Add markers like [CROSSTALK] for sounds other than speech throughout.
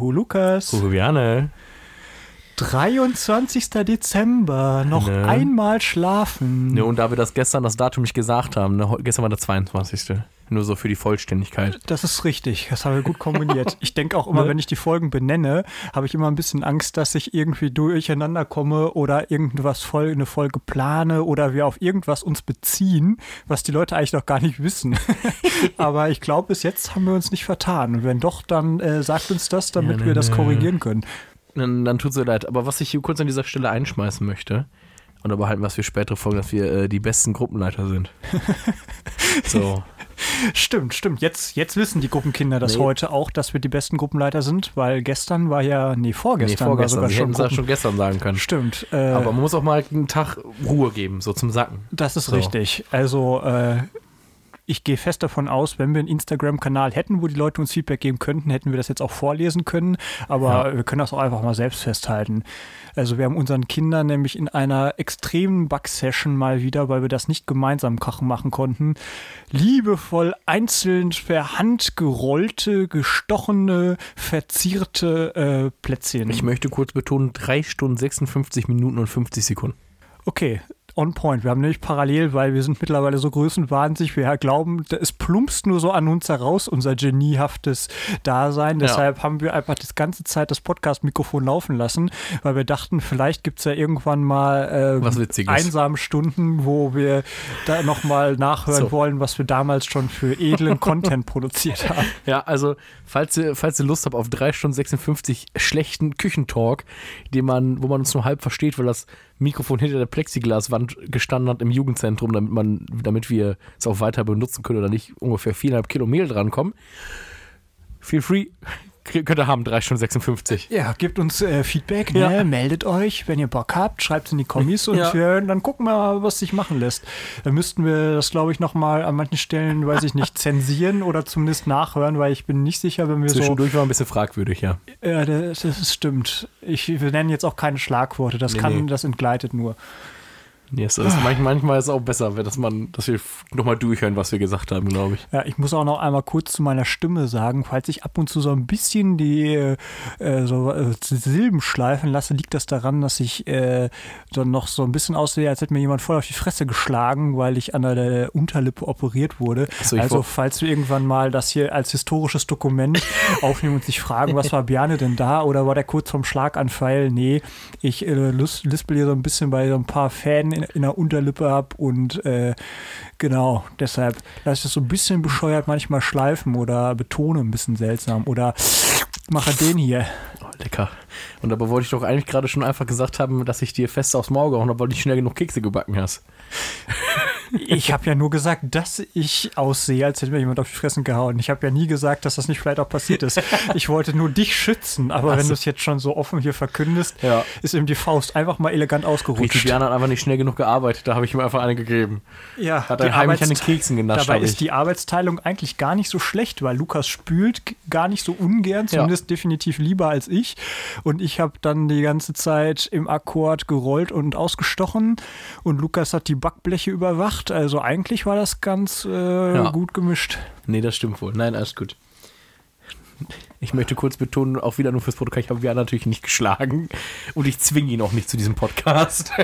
Huhu Lukas. Huhu Viane. 23. Dezember, noch Ne. einmal schlafen. Ne, und da wir das gestern das Datum nicht gesagt haben, ne, gestern war der 22. Nur so für die Vollständigkeit. Das ist richtig, das haben wir gut kombiniert. Ich denke auch immer, Ne? wenn ich die Folgen benenne, habe ich immer ein bisschen Angst, dass ich irgendwie durcheinander komme oder irgendwas voll eine Folge plane oder wir auf irgendwas uns beziehen, was die Leute eigentlich noch gar nicht wissen. [LAUGHS] Aber ich glaube, bis jetzt haben wir uns nicht vertan. Und wenn doch, dann äh, sagt uns das, damit Ja, wir das ne, ne. korrigieren können. Dann, dann tut es mir leid. Aber was ich hier kurz an dieser Stelle einschmeißen möchte, und aber behalten wir es für spätere Folgen, dass wir äh, die besten Gruppenleiter sind. [LAUGHS] so. Stimmt, stimmt. Jetzt, jetzt wissen die Gruppenkinder das Nee. heute auch, dass wir die besten Gruppenleiter sind, weil gestern war ja, nee, Nee, vorgestern, vorgestern. war sogar hätten schon, es Gruppen schon gestern sagen können. Stimmt. Äh, Aber man muss auch mal einen Tag Ruhe geben, so zum Sacken. Das ist So. richtig. Also äh, ich gehe fest davon aus, wenn wir einen Instagram-Kanal hätten, wo die Leute uns Feedback geben könnten, hätten wir das jetzt auch vorlesen können. Aber Ja. wir können das auch einfach mal selbst festhalten. Also wir haben unseren Kindern nämlich in einer extremen Bug-Session mal wieder, weil wir das nicht gemeinsam kochen machen konnten, liebevoll einzeln per Hand gerollte, gestochene, verzierte äh, Plätzchen. Ich möchte kurz betonen, 3 Stunden 56 Minuten und 50 Sekunden. Okay, on point. Wir haben nämlich parallel, weil wir sind mittlerweile so größenwahnsinnig, wir glauben, es plumpst nur so an uns heraus, unser geniehaftes Dasein. Ja. Deshalb haben wir einfach das ganze Zeit das Podcast-Mikrofon laufen lassen, weil wir dachten, vielleicht gibt es ja irgendwann mal äh, einsame Stunden, wo wir da nochmal nachhören So. wollen, was wir damals schon für edlen Content produziert haben. [LAUGHS] Ja, also, falls ihr, falls ihr Lust habt auf 3 Stunden 56 schlechten Küchentalk, den man, wo man uns nur halb versteht, weil das Mikrofon hinter der Plexiglaswand gestanden hat im Jugendzentrum, damit man, damit wir es auch weiter benutzen können oder nicht ungefähr 4,5 Kilo Mehl drankommen. Feel free. Könnt ihr haben, 3 Stunden 56. Ja, gebt uns äh, Feedback, Ja. ne? meldet euch, wenn ihr Bock habt, schreibt es in die Kommis und Ja. wir, dann gucken wir mal, was sich machen lässt. Dann müssten wir das, glaube ich, nochmal an manchen Stellen, weiß ich nicht, [LAUGHS] zensieren oder zumindest nachhören, weil ich bin nicht sicher, wenn wir so Zwischendurch war ein bisschen fragwürdig, ja. Ja, das, das stimmt. Ich, wir nennen jetzt auch keine Schlagworte. Das Nee, kann, nee. das entgleitet nur. Nee, es ist, manchmal, manchmal ist es auch besser, dass, man, dass wir nochmal durchhören, was wir gesagt haben, glaube ich. Ja, ich muss auch noch einmal kurz zu meiner Stimme sagen, falls ich ab und zu so ein bisschen die äh, so, äh, Silben schleifen lasse, liegt das daran, dass ich äh, dann noch so ein bisschen aussehe, als hätte mir jemand voll auf die Fresse geschlagen, weil ich an der Unterlippe operiert wurde. So, also falls wir irgendwann mal das hier als historisches Dokument [LAUGHS] aufnehmen und sich fragen, was war Bjarne denn da oder war der kurz vom Schlaganfall? Nee, ich äh, lis- lispel hier so ein bisschen bei so ein paar Fäden in, in der Unterlippe ab und äh, genau, deshalb lasse ich das so ein bisschen bescheuert manchmal schleifen oder betone ein bisschen seltsam oder mache den hier. Oh, lecker. Und dabei wollte ich doch eigentlich gerade schon einfach gesagt haben, dass ich dir fest aufs Maul gehauen habe, weil du nicht schnell genug Kekse gebacken hast. Ich habe ja nur gesagt, dass ich aussehe, als hätte mir jemand auf die Fressen gehauen. Ich habe ja nie gesagt, dass das nicht vielleicht auch passiert ist. Ich wollte nur dich schützen, aber Ach wenn du es jetzt schon so offen hier verkündest, Ja. ist ihm die Faust einfach mal elegant ausgerutscht. Björn hat einfach nicht schnell genug gearbeitet, da habe ich ihm einfach eine gegeben. Ja, Hat er heimlich an den Keksen genascht. Dabei ist die Arbeitsteilung eigentlich gar nicht so schlecht, weil Lukas spült gar nicht so ungern, zumindest definitiv lieber als ich. Und ich habe dann die ganze Zeit im Akkord gerollt und ausgestochen und Lukas hat die Backbleche überwacht. Also eigentlich war das ganz äh, Ja. gut gemischt. Nee, das stimmt wohl. Nein, alles gut. Ich möchte kurz betonen, auch wieder nur fürs Protokoll, ich habe Björn natürlich nicht geschlagen und ich zwinge ihn auch nicht zu diesem Podcast. [LAUGHS]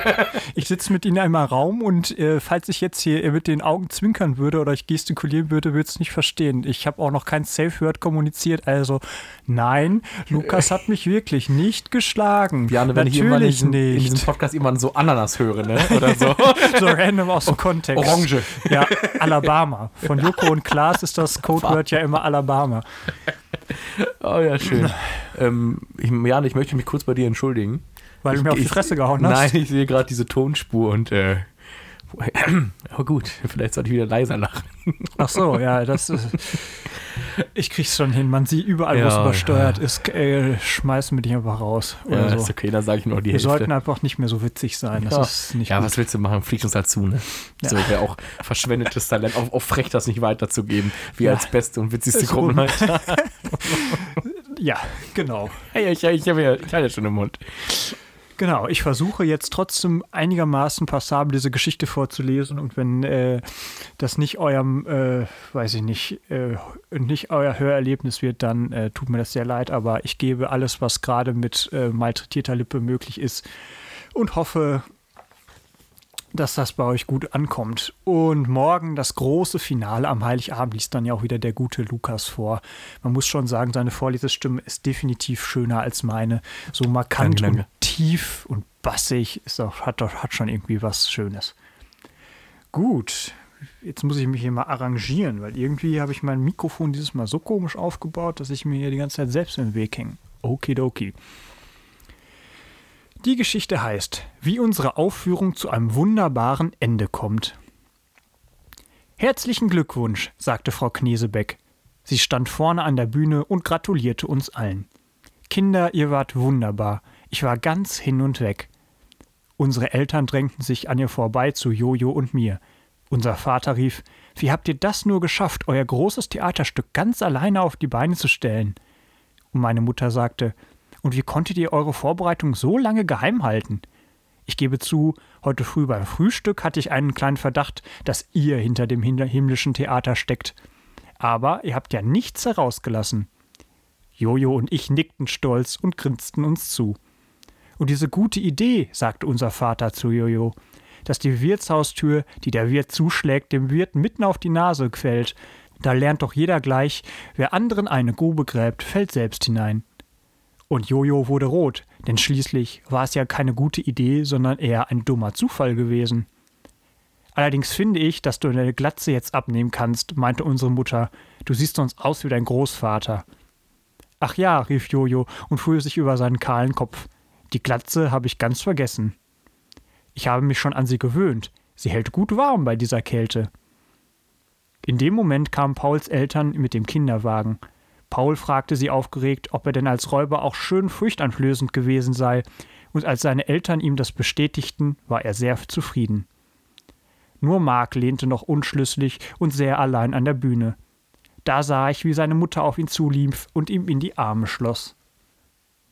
Ich sitze mit ihm in einem Raum und äh, falls ich jetzt hier mit den Augen zwinkern würde oder ich gestikulieren würde, würde es nicht verstehen. Ich habe auch noch kein Safe Word kommuniziert. Also nein, Lukas hat mich wirklich nicht geschlagen. Björn, wenn ich immer in Natürlich diesem, in diesem nicht. Podcast jemanden so Ananas höre, ne? Oder so. [LAUGHS] so random aus dem Kontext. Orange. Ja, Alabama. Von Joko und Klaas ist das Codeword ja immer Alabama. [LAUGHS] [LAUGHS] Oh ja, schön. ähm, ich, Jan, ich möchte mich kurz bei dir entschuldigen. Weil du Ich- mir auf die Fresse gehauen hast. Nein, ich sehe gerade diese Tonspur und äh, aber [COUGHS] gut, vielleicht sollte ich wieder leiser lachen. [LAUGHS] Ach so, ja, das ist. Ich krieg's schon hin. Man sieht überall, wo es Ja, übersteuert ist, äh, schmeißen wir dich einfach raus. Ja, so. ist okay, dann sage ich nur die Wir Hälfte. sollten einfach nicht mehr so witzig sein. Das Ja. ist nicht ja, gut. was willst du machen? Fliegt uns halt zu, ne? Ja. So wäre auch verschwendetes Talent, auch, auch frech, das nicht weiterzugeben, wie Ja. als beste und witzigste Ist Gruppenleiter. [LAUGHS] Ja, genau. hey, ich, ich, ich habe ja, ich hatte ja schon im Mund. Genau, ich versuche jetzt trotzdem einigermaßen passabel diese Geschichte vorzulesen und wenn äh, das nicht eurem, äh, weiß ich nicht, äh, nicht euer Hörerlebnis wird, dann äh, tut mir das sehr leid, aber ich gebe alles, was gerade mit äh, malträtierter Lippe möglich ist und hoffe, dass das bei euch gut ankommt. Und morgen das große Finale am Heiligabend liest dann ja auch wieder der gute Lukas vor. Man muss schon sagen, seine Vorlesestimme ist definitiv schöner als meine. So markant und tief und bassig ist auch, hat, hat schon irgendwie was Schönes. Gut, jetzt muss ich mich hier mal arrangieren, weil irgendwie habe ich mein Mikrofon dieses Mal so komisch aufgebaut, dass ich mir hier die ganze Zeit selbst im Weg hänge. Okidoki. Die Geschichte heißt, wie unsere Aufführung zu einem wunderbaren Ende kommt. Herzlichen Glückwunsch, sagte Frau Knesebeck. Sie stand vorne an der Bühne und gratulierte uns allen. Kinder, ihr wart wunderbar. Ich war ganz hin und weg. Unsere Eltern drängten sich an ihr vorbei zu Jojo und mir. Unser Vater rief: Wie habt ihr das nur geschafft, euer großes Theaterstück ganz alleine auf die Beine zu stellen? Und meine Mutter sagte: Und wie konntet ihr eure Vorbereitung so lange geheim halten? Ich gebe zu, heute früh beim Frühstück hatte ich einen kleinen Verdacht, dass ihr hinter dem himmlischen Theater steckt. Aber ihr habt ja nichts herausgelassen. Jojo und ich nickten stolz und grinsten uns zu. Und diese gute Idee, sagte unser Vater zu Jojo, dass die Wirtshaustür, die der Wirt zuschlägt, dem Wirt mitten auf die Nase quält. Da lernt doch jeder gleich, wer anderen eine Grube gräbt, fällt selbst hinein. Und Jojo wurde rot, denn schließlich war es ja keine gute Idee, sondern eher ein dummer Zufall gewesen. Allerdings finde ich, dass du deine Glatze jetzt abnehmen kannst, meinte unsere Mutter. Du siehst sonst aus wie dein Großvater. Ach ja, rief Jojo und fuhr sich über seinen kahlen Kopf. Die Glatze habe ich ganz vergessen. Ich habe mich schon an sie gewöhnt. Sie hält gut warm bei dieser Kälte. In dem Moment kamen Pauls Eltern mit dem Kinderwagen. Paul fragte sie aufgeregt, ob er denn als Räuber auch schön furchteinflößend gewesen sei, und als seine Eltern ihm das bestätigten, war er sehr zufrieden. Nur Mark lehnte noch unschlüssig und sehr allein an der Bühne. Da sah ich, wie seine Mutter auf ihn zulief und ihm in die Arme schloss.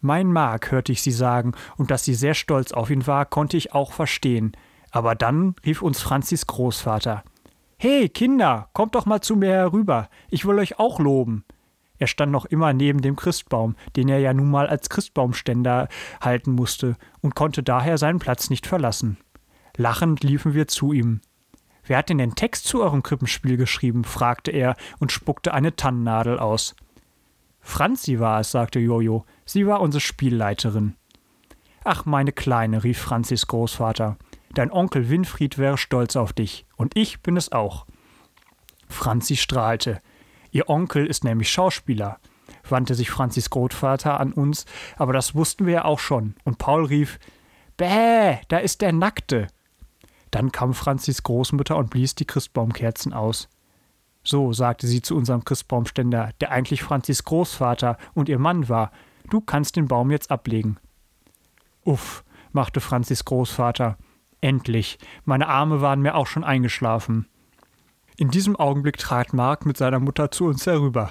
Mein Mark, hörte ich sie sagen, und dass sie sehr stolz auf ihn war, konnte ich auch verstehen. Aber dann rief uns Franzis Großvater. Hey, Kinder, kommt doch mal zu mir herüber, ich will euch auch loben. Er stand noch immer neben dem Christbaum, den er ja nun mal als Christbaumständer halten musste, und konnte daher seinen Platz nicht verlassen. Lachend liefen wir zu ihm. Wer hat denn den Text zu eurem Krippenspiel geschrieben? fragte er und spuckte eine Tannennadel aus. Franzi war es, sagte Jojo. Sie war unsere Spielleiterin. Ach, meine Kleine, rief Franzis Großvater. Dein Onkel Winfried wäre stolz auf dich. Und ich bin es auch. Franzi strahlte. Ihr Onkel ist nämlich Schauspieler, wandte sich Franzis Großvater an uns, aber das wussten wir ja auch schon. Und Paul rief: Bäh, da ist der Nackte. Dann kam Franzis Großmutter und blies die Christbaumkerzen aus. So, sagte sie zu unserem Christbaumständer, der eigentlich Franzis Großvater und ihr Mann war, du kannst den Baum jetzt ablegen. Uff, machte Franzis Großvater. Endlich, meine Arme waren mir auch schon eingeschlafen. In diesem Augenblick trat Mark mit seiner Mutter zu uns herüber.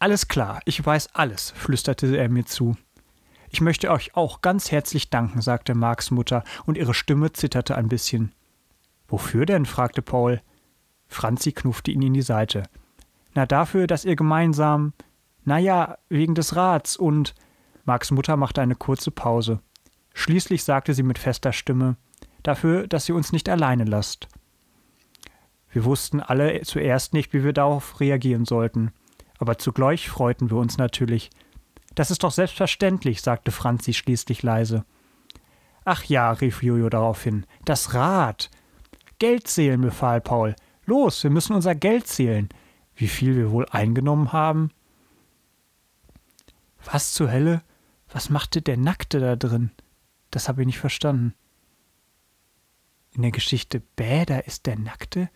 Alles klar, ich weiß alles, flüsterte er mir zu. Ich möchte euch auch ganz herzlich danken, sagte Marks Mutter, und ihre Stimme zitterte ein bisschen. Wofür denn? fragte Paul. Franzi knuffte ihn in die Seite. Na, dafür, dass ihr gemeinsam. Na ja, wegen des Rats und. Marks Mutter machte eine kurze Pause. Schließlich sagte sie mit fester Stimme: Dafür, dass ihr uns nicht alleine lasst. Wir wussten alle zuerst nicht, wie wir darauf reagieren sollten. Aber zugleich freuten wir uns natürlich. Das ist doch selbstverständlich, sagte Franzi schließlich leise. Ach ja, rief Jojo daraufhin, das Rad. Geld zählen, befahl Paul. Los, wir müssen unser Geld zählen. Wie viel wir wohl eingenommen haben? Was zur Hölle? Was machte der Nackte da drin? Das habe ich nicht verstanden. In der Geschichte da ist der Nackte?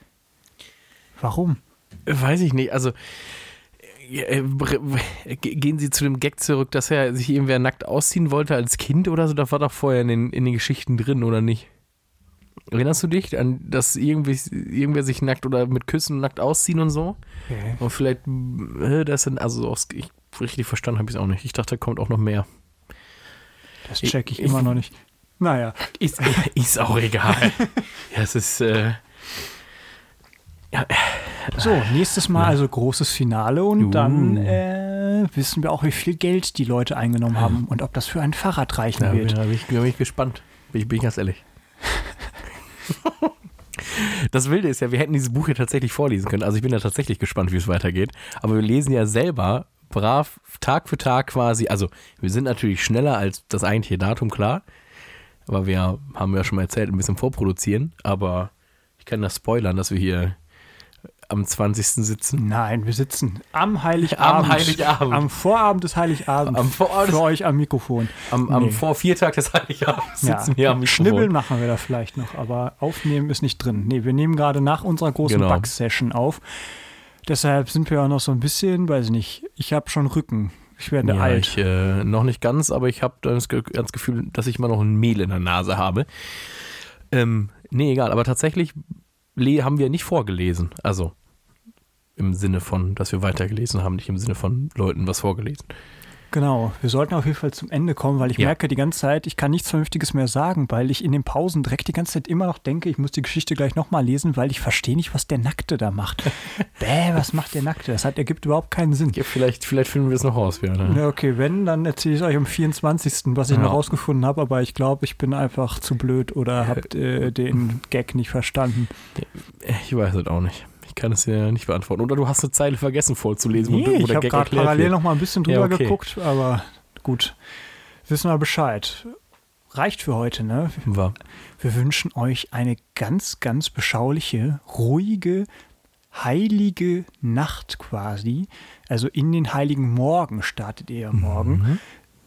Warum? Weiß ich nicht. Also äh, ge- gehen Sie zu dem Gag zurück, dass er sich irgendwer nackt ausziehen wollte als Kind oder so? Das war doch vorher in den, in den Geschichten drin, oder nicht? Erinnerst du dich an, dass irgendwie, irgendwer sich nackt oder mit Küssen nackt ausziehen und so? Okay. Und vielleicht, äh, das sind, also ich, richtig verstanden habe ich es auch nicht. Ich dachte, da kommt auch noch mehr. Das check ich, Ich- immer noch nicht. Naja. Ist, ist auch egal. [LAUGHS] ja, es ist. Äh, ja, So, nächstes Mal also großes Finale und Uh. dann äh, wissen wir auch, wie viel Geld die Leute eingenommen haben und ob das für ein Fahrrad reichen da bin, wird. da bin, ich, da bin ich gespannt. Bin ich, bin ich ganz ehrlich. [LAUGHS] Das Wilde ist ja, wir hätten dieses Buch ja tatsächlich vorlesen können. Also ich bin ja tatsächlich gespannt, wie es weitergeht. Aber wir lesen ja selber brav Tag für Tag quasi. Also wir sind natürlich schneller als das eigentliche Datum, klar. Aber wir haben ja schon mal erzählt, ein bisschen vorproduzieren. Aber ich kann das spoilern, dass wir hier am 20. sitzen. Nein, wir sitzen am Heiligabend. Am Heiligabend. Am Vorabend des Heiligabends. Am Vorabend für euch am Mikrofon. Am, am Nee. Vorviertag des Heiligabends Ja, sitzen wir am Mikrofon. Schnibbeln machen wir da vielleicht noch, aber aufnehmen ist nicht drin. Nee, wir nehmen gerade nach unserer großen Genau. Back-Session auf. Deshalb sind wir auch noch so ein bisschen, weiß ich nicht, ich habe schon Rücken. Ich werde Ja, alt. ich äh, noch nicht ganz, aber ich habe das, das Gefühl, dass ich immer noch ein Mehl in der Nase habe. Ähm, nee, egal, aber tatsächlich haben wir nicht vorgelesen. Also im Sinne von, dass wir weitergelesen haben, nicht im Sinne von Leuten was vorgelesen. Genau, wir sollten auf jeden Fall zum Ende kommen, weil ich Ja. merke die ganze Zeit, ich kann nichts Vernünftiges mehr sagen, weil ich in den Pausen direkt die ganze Zeit immer noch denke, ich muss die Geschichte gleich nochmal lesen, weil ich verstehe nicht, was der Nackte da macht. [LAUGHS] Bäh, was macht der Nackte? Das hat, ergibt überhaupt keinen Sinn. Ja, vielleicht, vielleicht finden wir es noch raus. Ja, ne? Ja, okay, wenn, dann erzähle ich es euch am 24., was ich Ja. noch rausgefunden habe, aber ich glaube, ich bin einfach zu blöd oder habe äh, den Gag nicht verstanden. Ich weiß es auch nicht. Ich kann es dir nicht beantworten. Oder du hast eine Zeile vergessen vorzulesen, Nee, ich habe gerade parallel wird. noch mal ein bisschen drüber Ja, okay. geguckt, aber gut. Wissen wir Bescheid. Reicht für heute, ne? War. Wir wünschen euch eine ganz, ganz beschauliche, ruhige, heilige Nacht quasi. Also in den heiligen Morgen startet ihr ja morgen. Mhm.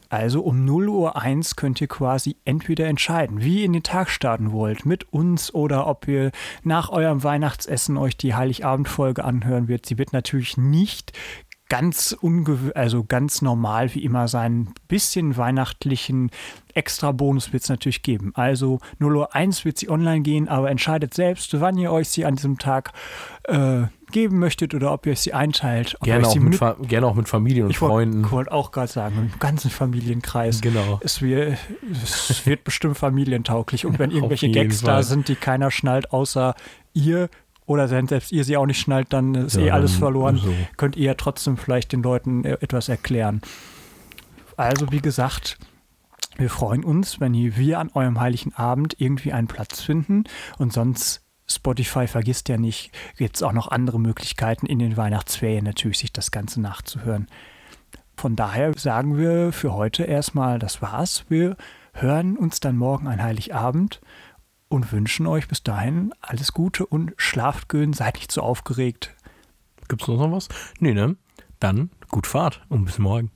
Also um 0 Uhr 1 könnt ihr quasi entweder entscheiden, wie ihr in den Tag starten wollt, mit uns oder ob ihr nach eurem Weihnachtsessen euch die Heiligabendfolge anhören wird. Sie wird natürlich nicht ganz ungewö also ganz normal wie immer sein. Bisschen weihnachtlichen Extra-Bonus wird es natürlich geben. Also 0 Uhr 1 wird sie online gehen, aber entscheidet selbst, wann ihr euch sie an diesem Tag äh, geben möchtet oder ob ihr sie einteilt. Gerne, euch auch sie mit mit- gerne auch mit Familie und ich wollte Freunden. wollt auch gerade sagen, im ganzen Familienkreis. Genau. Es wird, es wird bestimmt familientauglich. Und wenn [LAUGHS] irgendwelche Gags da Fall. sind, die keiner schnallt, außer ihr, oder selbst ihr sie auch nicht schnallt, dann ist Ja, eh alles verloren. so. Könnt ihr ja trotzdem vielleicht den Leuten äh, etwas erklären. Also, wie gesagt, wir freuen uns, wenn ihr wir an eurem heiligen Abend irgendwie einen Platz finden. Und sonst, Spotify vergisst ja nicht, gibt es auch noch andere Möglichkeiten in den Weihnachtsferien natürlich, sich das Ganze nachzuhören. Von daher sagen wir für heute erstmal, das war's. Wir hören uns dann morgen ein Heiligabend und wünschen euch bis dahin alles Gute und schlaft schön, seid nicht zu aufgeregt. Gibt's noch was? Nee, ne? Dann gut Fahrt und bis morgen.